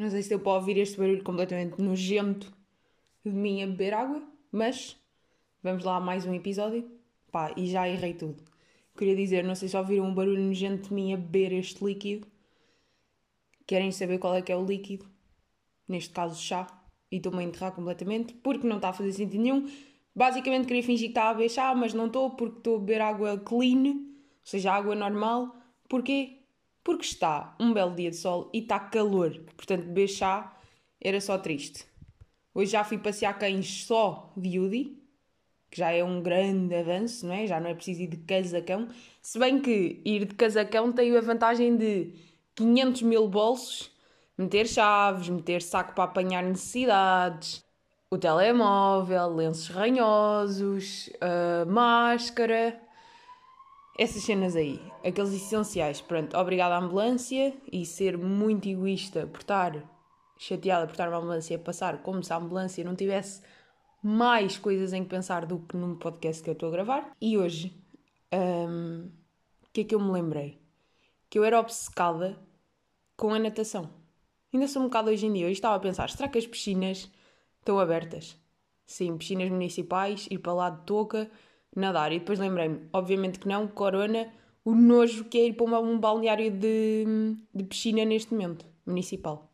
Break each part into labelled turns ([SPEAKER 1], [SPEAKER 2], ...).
[SPEAKER 1] Não sei se deu para ouvir este barulho completamente nojento de mim a beber água, mas vamos lá a mais um episódio. Pá, e já errei tudo. Queria dizer, não sei se ouviram um barulho nojento de mim a beber este líquido. Querem saber qual é que é o líquido? Neste caso, chá. E estou-me a enterrar completamente porque não está a fazer sentido nenhum. Basicamente queria fingir que estava a beber chá, mas não estou porque estou a beber água clean, ou seja, água normal. Porquê? Porque está um belo dia de sol e está calor. Portanto, beber chá era só triste. Hoje já fui passear cães só de Udi, que já é um grande avanço, não é? Já não é preciso ir de casacão. Se bem que ir de casacão tem a vantagem de 500 mil bolsos, meter chaves, meter saco para apanhar necessidades, o telemóvel, lenços ranhosos, a máscara, essas cenas aí, aqueles essenciais. Pronto, obrigada à ambulância e ser muito egoísta por estar chateada por estar uma ambulância a passar como se a ambulância não tivesse mais coisas em que pensar do que num podcast que eu estou a gravar. E hoje, um, o que é que eu me lembrei? Que eu era obcecada com a natação. Ainda sou um bocado hoje em dia. Eu estava a pensar, será que as piscinas estão abertas? Sim, piscinas municipais, ir para lá de touca, nadar. E depois lembrei-me, obviamente que não, corona, o nojo que é ir para um balneário de, de piscina neste momento, municipal.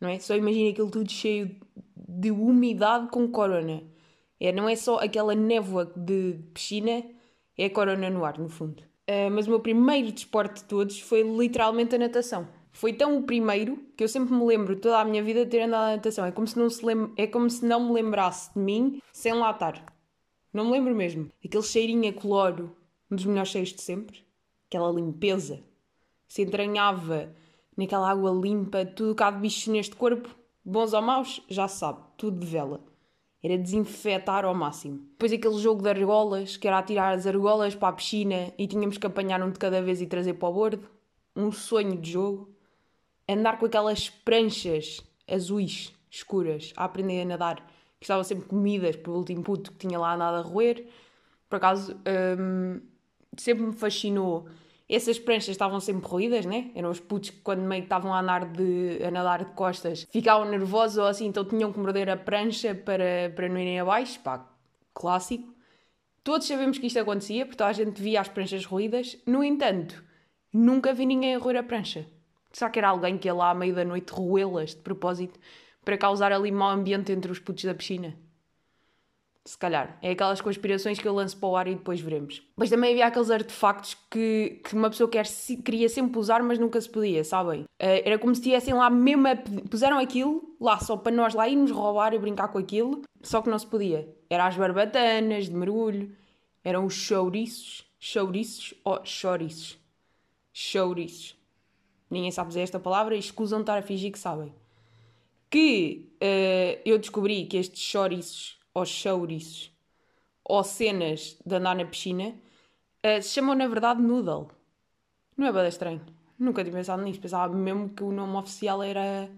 [SPEAKER 1] Não é? Só imagina aquilo tudo cheio de umidade com corona. É, não é só aquela névoa de piscina, é corona no ar, no fundo. Uh, mas o meu primeiro desporto de todos foi literalmente a natação. Foi tão o primeiro que eu sempre me lembro toda a minha vida de ter andado na natação. É como se não, se lem... é como se não me lembrasse de mim sem lá estar. Não me lembro mesmo. Aquele cheirinho a cloro, um dos melhores cheiros de sempre. Aquela limpeza. Se entranhava naquela água limpa, tudo cá de bichos neste corpo bons ou maus, já sabe, tudo de vela. Era desinfetar ao máximo. Depois aquele jogo de argolas, que era atirar as argolas para a piscina e tínhamos que apanhar um de cada vez e trazer para o bordo. Um sonho de jogo. Andar com aquelas pranchas azuis, escuras, a aprender a nadar, que estavam sempre comidas pelo último puto que tinha lá nada a roer. Por acaso, hum, sempre me fascinou essas pranchas estavam sempre ruídas, né? Eram os putos que, quando meio estavam a, andar de, a nadar de costas, ficavam nervosos ou assim, então tinham que morder a prancha para, para não irem abaixo. Pá, clássico. Todos sabemos que isto acontecia, porque toda a gente via as pranchas ruídas. No entanto, nunca vi ninguém a roer a prancha. Será que era alguém que ia lá à meia da noite roê-las de propósito para causar ali mau ambiente entre os putos da piscina? Se calhar. É aquelas conspirações que eu lanço para o ar e depois veremos. Mas também havia aqueles artefactos que, que uma pessoa quer, queria sempre usar, mas nunca se podia, sabem? Uh, era como se estivessem lá mesmo a, Puseram aquilo lá só para nós lá irmos roubar e brincar com aquilo, só que não se podia. Era as barbatanas de mergulho, eram os chouriços. Chouriços ou chouriços? Chouriços. Ninguém sabe dizer esta palavra e escusam estar a fingir que sabem. Que uh, eu descobri que estes chouriços aos chouriços ou cenas de andar na piscina uh, se chamam na verdade noodle. Não é bem estranho. Nunca tinha pensado nisso. Pensava mesmo que o nome oficial era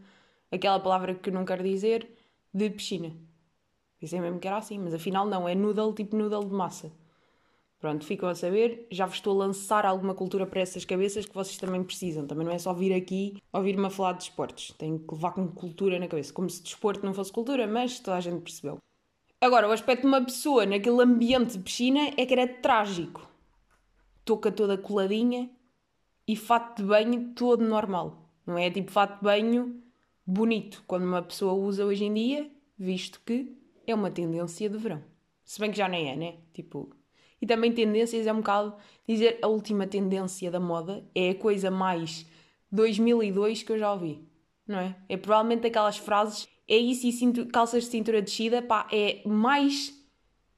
[SPEAKER 1] aquela palavra que não quero dizer de piscina. Pensei mesmo que era assim, mas afinal não, é noodle tipo noodle de massa. Pronto, ficam a saber. Já vos estou a lançar alguma cultura para essas cabeças que vocês também precisam. Também não é só vir aqui ouvir-me a falar de desportos. Tenho que levar com cultura na cabeça. Como se desporto não fosse cultura, mas toda a gente percebeu. Agora, o aspecto de uma pessoa naquele ambiente de piscina é que era trágico. Touca toda coladinha e fato de banho todo normal. Não é tipo fato de banho bonito, quando uma pessoa usa hoje em dia, visto que é uma tendência de verão. Se bem que já nem é, né? Tipo. E também tendências é um bocado dizer a última tendência da moda é a coisa mais 2002 que eu já ouvi, não é? É provavelmente aquelas frases é isso e calças de cintura descida, pá, é mais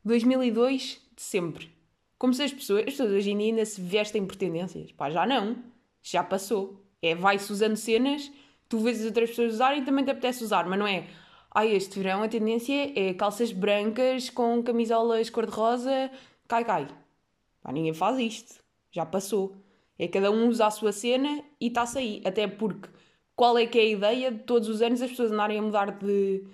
[SPEAKER 1] 2002 de sempre. Como se as pessoas, as pessoas hoje em dia ainda se vestem por tendências. Pá, já não. Já passou. É, vai-se usando cenas, tu vês as outras pessoas usarem e também te apetece usar, mas não é. Ai, este verão a tendência é calças brancas com camisolas cor-de-rosa, cai, cai. Pá, ninguém faz isto. Já passou. É cada um usa a sua cena e está-se aí. Até porque qual é que é a ideia de todos os anos as pessoas andarem a mudar de,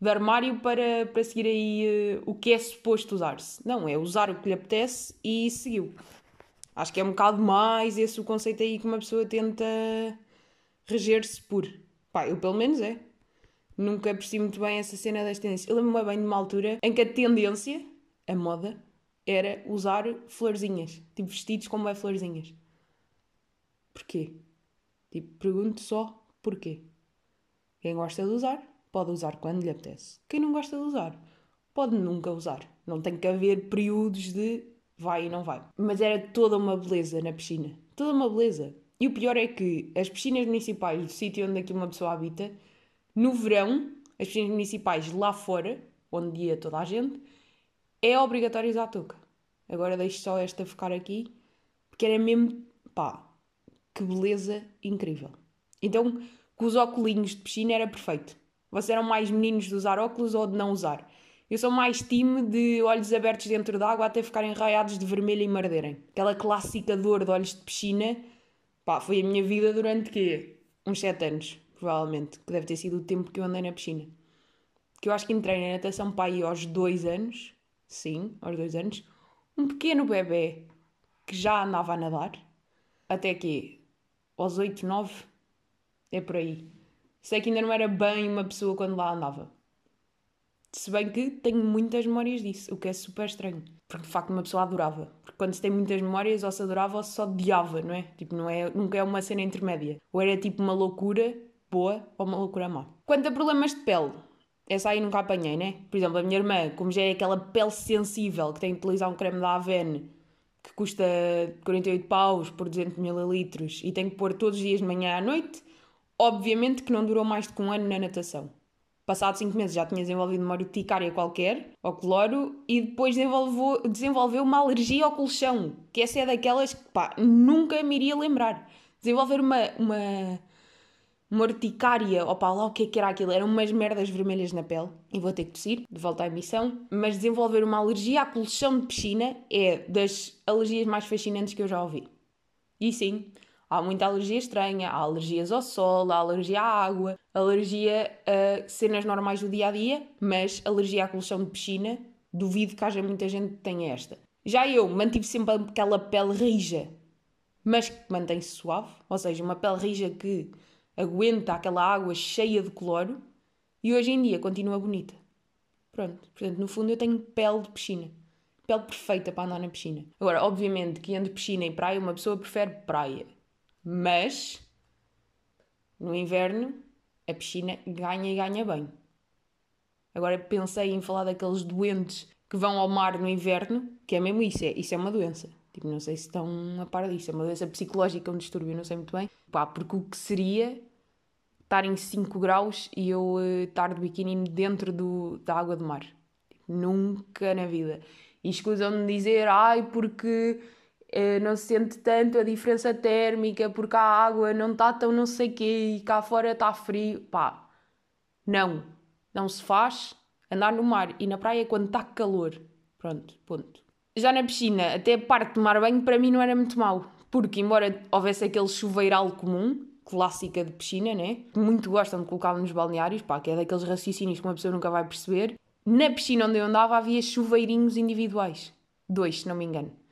[SPEAKER 1] de armário para, para seguir aí uh, o que é suposto usar-se. Não, é usar o que lhe apetece e seguiu. Acho que é um bocado mais esse o conceito aí que uma pessoa tenta reger-se por. Pá, eu pelo menos é. Nunca percebi muito bem essa cena das tendências. Eu lembro-me bem de uma altura em que a tendência, a moda, era usar florzinhas. Tipo, vestidos como é florzinhas. Porquê? Tipo, pergunto só porquê. Quem gosta de usar, pode usar quando lhe apetece. Quem não gosta de usar, pode nunca usar. Não tem que haver períodos de vai e não vai. Mas era toda uma beleza na piscina. Toda uma beleza. E o pior é que as piscinas municipais do sítio onde aqui uma pessoa habita, no verão, as piscinas municipais lá fora, onde ia toda a gente, é obrigatório usar touca. Agora deixo só esta ficar aqui, porque era mesmo, pá, que beleza incrível. Então, com os óculos de piscina era perfeito. Vocês eram mais meninos de usar óculos ou de não usar? Eu sou mais time de olhos abertos dentro d'água até ficarem raiados de vermelho e marderem. Aquela clássica dor de olhos de piscina, pá, foi a minha vida durante quê? Uns 7 anos, provavelmente, que deve ter sido o tempo que eu andei na piscina. Que eu acho que entrei na natação para aí aos 2 anos, sim, aos 2 anos. Um pequeno bebê que já andava a nadar, até que aos 8, 9, é por aí. Sei que ainda não era bem uma pessoa quando lá andava. Se bem que tenho muitas memórias disso, o que é super estranho. Porque de facto uma pessoa adorava. Porque quando se tem muitas memórias, ou se adorava ou se odiava, não é? Tipo, não é, nunca é uma cena intermédia. Ou era tipo uma loucura boa ou uma loucura má. Quanto a problemas de pele, essa aí nunca apanhei, né? Por exemplo, a minha irmã, como já é aquela pele sensível que tem que utilizar um creme da Avene que custa 48 paus por 200 ml e tem que pôr todos os dias de manhã à noite, Obviamente que não durou mais que um ano na natação. Passados 5 meses já tinha desenvolvido uma urticária qualquer, ao cloro, e depois desenvolveu, desenvolveu uma alergia ao colchão, que essa é daquelas que pá, nunca me iria lembrar. Desenvolver uma, uma, uma urticária, opa, lá o que é que era aquilo? Eram umas merdas vermelhas na pele, e vou ter que tossir, de volta à emissão. Mas desenvolver uma alergia a colchão de piscina é das alergias mais fascinantes que eu já ouvi. E sim, Há muita alergia estranha, há alergias ao sol, há alergia à água, alergia a cenas normais do dia a dia, mas alergia à colchão de piscina, duvido que haja muita gente que tenha esta. Já eu mantive sempre aquela pele rija, mas que mantém-se suave, ou seja, uma pele rija que aguenta aquela água cheia de cloro e hoje em dia continua bonita. Pronto, portanto, no fundo eu tenho pele de piscina. Pele perfeita para andar na piscina. Agora, obviamente que entre piscina e praia, uma pessoa prefere praia. Mas no inverno a piscina ganha e ganha bem. Agora pensei em falar daqueles doentes que vão ao mar no inverno, que é mesmo isso, é, isso é uma doença. Tipo, não sei se estão a par disso, é uma doença psicológica, um distúrbio, não sei muito bem. Pá, porque o que seria estar em 5 graus e eu uh, estar de biquíni dentro do, da água do mar? Tipo, nunca na vida. E escusam-me dizer, ai, porque eh, não se sente tanto a diferença térmica porque a água não está tão não sei quê e cá fora está frio. Pá, não. Não se faz andar no mar e na praia quando está calor. Pronto, ponto. Já na piscina, até a parte de tomar banho, para mim não era muito mau. Porque, embora houvesse aquele chuveiral comum, clássica de piscina, né? Muito gostam de colocar nos balneários, pá, que é daqueles raciocínios que uma pessoa nunca vai perceber. Na piscina onde eu andava havia chuveirinhos individuais. Dois, se não me engano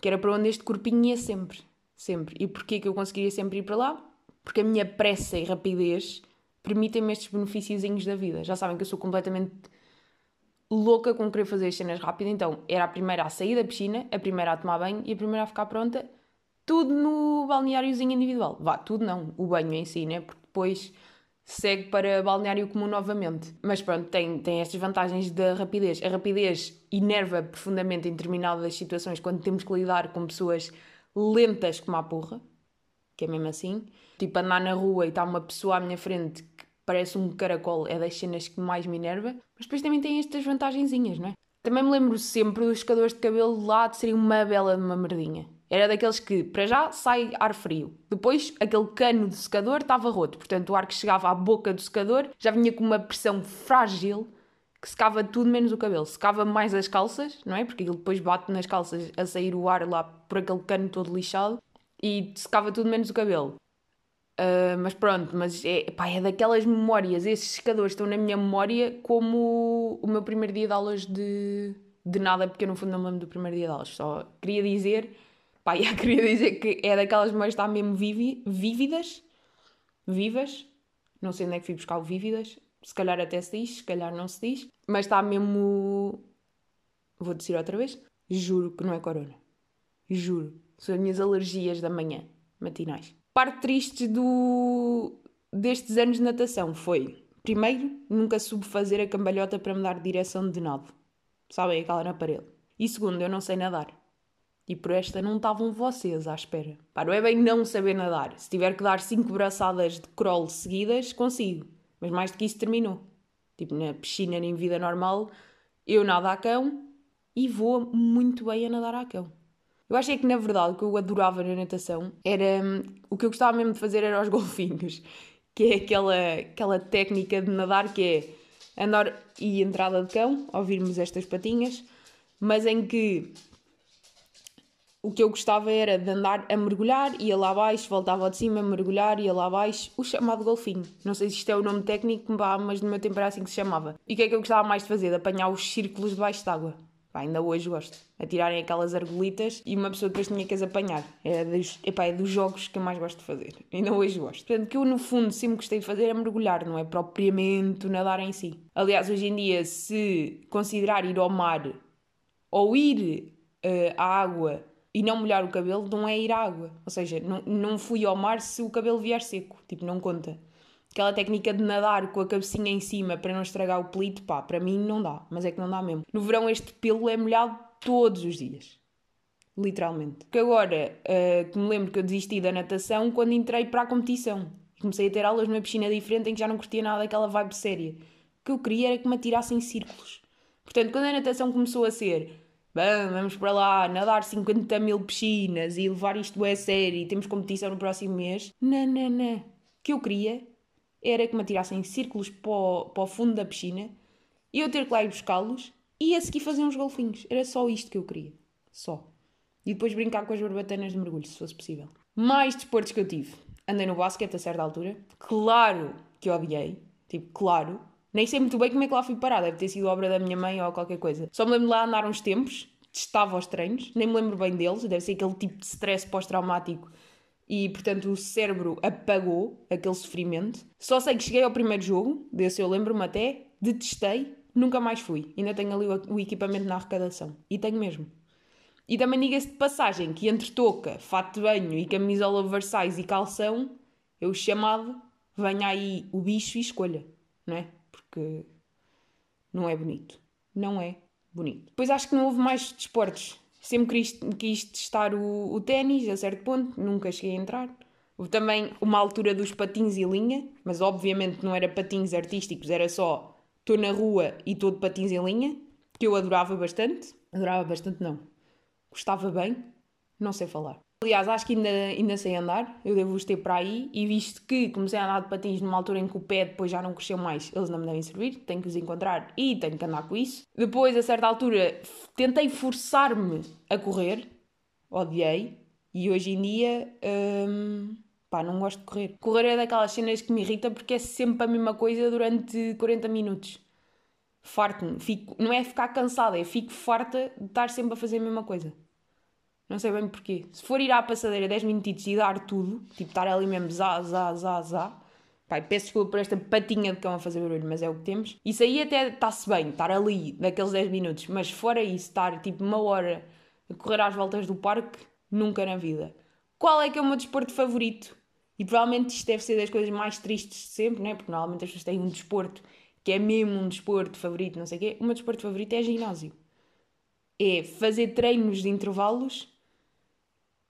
[SPEAKER 1] que era para onde este corpinho ia sempre. Sempre. E porquê que eu conseguiria sempre ir para lá? Porque a minha pressa e rapidez permitem-me estes benefíciozinhos da vida. Já sabem que eu sou completamente louca com querer fazer as cenas rápido, então era a primeira a sair da piscina, a primeira a tomar banho e a primeira a ficar pronta, tudo no balneáriozinho individual. Vá, tudo não, o banho em si, né? Porque depois segue para balneário comum novamente. Mas pronto, tem, tem estas vantagens da rapidez. A rapidez enerva profundamente em determinadas situações quando temos que lidar com pessoas lentas como a porra, que é mesmo assim. Tipo, andar na rua e está uma pessoa à minha frente parece um caracol, é das cenas que mais me enerva. Mas depois também tem estas vantagenzinhas, não é? Também me lembro sempre dos secadores de cabelo lá de serem uma bela de uma merdinha. Era daqueles que, para já, sai ar frio. Depois, aquele cano de secador estava roto. Portanto, o ar que chegava à boca do secador já vinha com uma pressão frágil que secava tudo menos o cabelo. Secava mais as calças, não é? Porque ele depois bate nas calças a sair o ar lá por aquele cano todo lixado. E secava tudo menos o cabelo. Uh, mas pronto, mas é, pá, é daquelas memórias. Esses secadores estão na minha memória como o meu primeiro dia de aulas de, de nada, porque eu no fundo não me lembro do primeiro dia de aulas. Só queria dizer Pá, queria dizer que é daquelas memórias que estão mesmo vivi, vívidas, vivas, Não sei onde é que fui buscar o Vívidas. Se calhar até se diz, se calhar não se diz. Mas está mesmo. Vou dizer outra vez. Juro que não é corona. Juro. São as minhas alergias da manhã, matinais. Parte triste do... destes anos de natação foi, primeiro, nunca soube fazer a cambalhota para me dar direção de nado. Sabem, aquela na parede. E segundo, eu não sei nadar. E por esta não estavam vocês à espera. Pá, não é bem não saber nadar. Se tiver que dar cinco braçadas de crawl seguidas, consigo. Mas mais do que isso terminou. Tipo, na piscina, em vida normal, eu nado a cão e vou muito bem a nadar a cão. Eu acho é que, na verdade, o que eu adorava na natação era... Hum, o que eu gostava mesmo de fazer era os golfinhos. Que é aquela, aquela técnica de nadar que é andar e entrada de cão, ouvirmos estas patinhas, mas em que o que eu gostava era de andar a mergulhar, ia lá abaixo, voltava de cima, mergulhar, ia lá abaixo, o chamado golfinho. Não sei se isto é o nome técnico, mas no meu tempo era assim que se chamava. E o que é que eu gostava mais de fazer? De apanhar os círculos debaixo d'água. Ainda hoje gosto. A tirarem aquelas argolitas e uma pessoa depois tinha que as apanhar. É dos, epá, é dos jogos que eu mais gosto de fazer. Ainda hoje gosto. Portanto, que eu no fundo sempre gostei de fazer é mergulhar, não é propriamente nadar em si. Aliás, hoje em dia, se considerar ir ao mar ou ir uh, à água e não molhar o cabelo não é ir à água. Ou seja, não, não fui ao mar se o cabelo vier seco. Tipo, não conta. Aquela técnica de nadar com a cabecinha em cima para não estragar o pelito, pá, para mim não dá. Mas é que não dá mesmo. No verão este pelo é molhado todos os dias. Literalmente. Porque agora, uh, que me lembro que eu desisti da natação quando entrei para a competição. Comecei a ter aulas numa piscina diferente em que já não curtia nada daquela vibe séria. O que eu queria era que me atirassem círculos. Portanto, quando a natação começou a ser vamos para lá nadar 50 mil piscinas e levar isto a sério e temos competição no próximo mês. Não. O que eu queria era que me atirassem círculos para o, para o fundo da piscina e eu ter que lá ir buscá-los e a seguir fazer uns golfinhos. Era só isto que eu queria. Só. E depois brincar com as barbatanas de mergulho, se fosse possível. Mais desportos que eu tive. Andei no basquete a certa altura. Claro que odiei. Tipo, claro. Nem sei muito bem como é que lá fui parar, deve ter sido obra da minha mãe ou qualquer coisa. Só me lembro de lá andar uns tempos, testava os treinos, nem me lembro bem deles, deve ser aquele tipo de stress pós-traumático e, portanto, o cérebro apagou aquele sofrimento. Só sei que cheguei ao primeiro jogo, desse eu lembro-me até, detestei, nunca mais fui. Ainda tenho ali o, equipamento na arrecadação. E tenho mesmo. E também diga-se de passagem que entre touca, fato de banho e camisola oversize e calção, eu chamado, venha aí o bicho e escolha, não é? porque não é bonito. Não é bonito. Depois acho que não houve mais desportos. Sempre quis, quis testar o, o ténis a certo ponto, nunca cheguei a entrar. Houve também uma altura dos patins e linha, mas obviamente não era patins artísticos, era só estou na rua e estou de patins em linha, que eu adorava bastante. Adorava bastante, não. Gostava bem, não sei falar. Aliás, acho que ainda, ainda sei andar, eu devo-os ter para aí, e visto que comecei a andar de patins numa altura em que o pé depois já não cresceu mais, eles não me devem servir, tenho que os encontrar e tenho que andar com isso. Depois, a certa altura, tentei forçar-me a correr, odiei, e hoje em dia, hum, pá, não gosto de correr. Correr é daquelas cenas que me irrita porque é sempre a mesma coisa durante 40 minutos. Farto-me, não é ficar cansada, é fico farta de estar sempre a fazer a mesma coisa. Não sei bem porquê. Se for ir à passadeira 10 minutos e dar tudo, tipo estar ali mesmo zá, zá, zá, zá. Pai, peço desculpa por esta patinha de cão a fazer barulho, mas é o que temos. Isso aí até está-se bem, estar ali naqueles 10 minutos, mas fora isso, estar tipo uma hora a correr às voltas do parque, nunca na vida. Qual é que é o meu desporto favorito? E provavelmente isto deve ser das coisas mais tristes de sempre, né? Porque normalmente as pessoas têm um desporto que é mesmo um desporto favorito, não sei o quê. O meu desporto favorito é ginásio. É fazer treinos de intervalos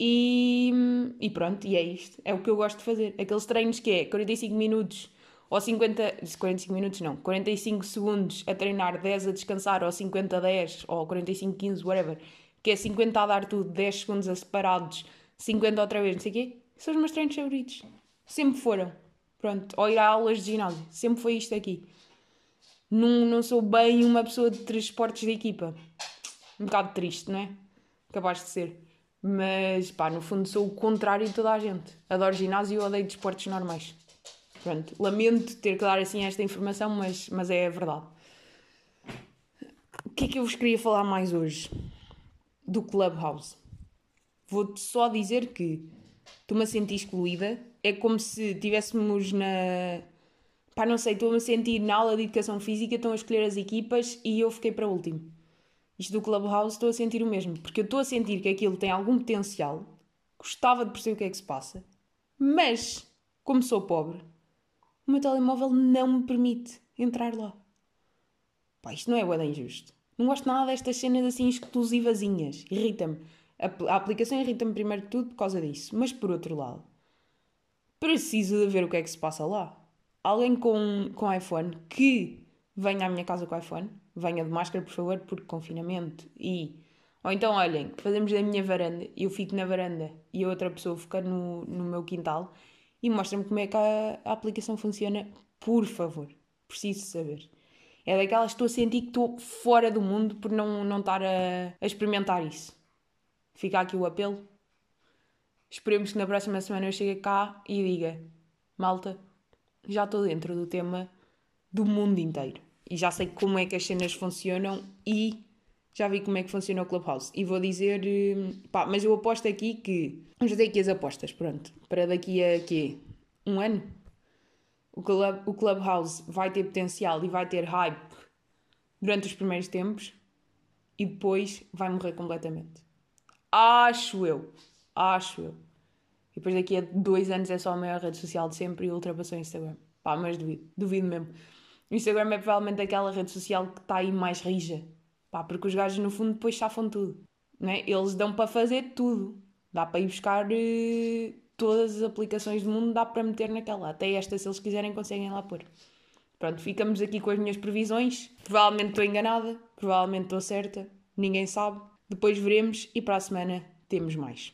[SPEAKER 1] e, e pronto, e é isto. É o que eu gosto de fazer. Aqueles treinos que é 45 minutos ou 50. 45 minutos não, 45 segundos a treinar, 10 a descansar, ou 50 a 10, ou 45, 15, whatever. Que é 50 a dar tudo, 10 segundos a separados, 50 outra vez, não sei o quê. São os meus treinos favoritos. Sempre foram. Pronto. Ou ir a aulas de ginásio. Sempre foi isto aqui. Não, não sou bem uma pessoa de transportes de equipa. Um bocado triste, não é? Capaz de ser. Mas, pá, no fundo sou o contrário de toda a gente. Adoro ginásio e odeio desportos normais. Pronto, lamento ter que dar assim esta informação, mas, mas é a verdade. O que é que eu vos queria falar mais hoje? Do Clubhouse. Vou-te só dizer que estou-me a sentir excluída. É como se estivéssemos na, Pá, não sei, estou-me a sentir na aula de educação física, estão a escolher as equipas e eu fiquei para último. Isto do Clubhouse estou a sentir o mesmo, porque eu estou a sentir que aquilo tem algum potencial, gostava de perceber o que é que se passa, mas, como sou pobre, o meu telemóvel não me permite entrar lá. Pá, isto não é bem injusto. Não gosto nada destas cenas assim exclusivazinhas. Irrita-me. A, aplicação irrita-me primeiro de tudo por causa disso. Mas por outro lado, preciso de ver o que é que se passa lá. Alguém com, com iPhone que venha à minha casa com iPhone, venha de máscara, por favor, porque confinamento e. Ou então, olhem, fazemos da minha varanda, eu fico na varanda e a outra pessoa fica no, no meu quintal e mostra-me como é que a, a aplicação funciona, por favor. Preciso saber. É daquelas que estou a sentir que estou fora do mundo por não, não estar a, a experimentar isso. Fica aqui o apelo. Esperemos que na próxima semana eu chegue cá e diga: Malta, já estou dentro do tema do mundo inteiro. E já sei como é que as cenas funcionam e já vi como é que funciona o Clubhouse. E vou dizer, hum, pá, mas eu aposto aqui que. Vamos fazer aqui as apostas, pronto. Para daqui a quê? Um ano? O, club, o Clubhouse vai ter potencial e vai ter hype durante os primeiros tempos e depois vai morrer completamente. Acho eu. Acho eu. E depois daqui a dois anos é só a maior rede social de sempre e ultrapassou o Instagram. Pá, mas duvido. Duvido mesmo. O Instagram é provavelmente aquela rede social que está aí mais rija. Pá, porque os gajos no fundo depois chafam tudo. Né? Eles dão para fazer tudo. Dá para ir buscar uh, todas as aplicações do mundo, dá para meter naquela. Até esta, se eles quiserem, conseguem lá pôr. Pronto, ficamos aqui com as minhas previsões. Provavelmente estou enganada, provavelmente estou certa, ninguém sabe. Depois veremos e para a semana temos mais.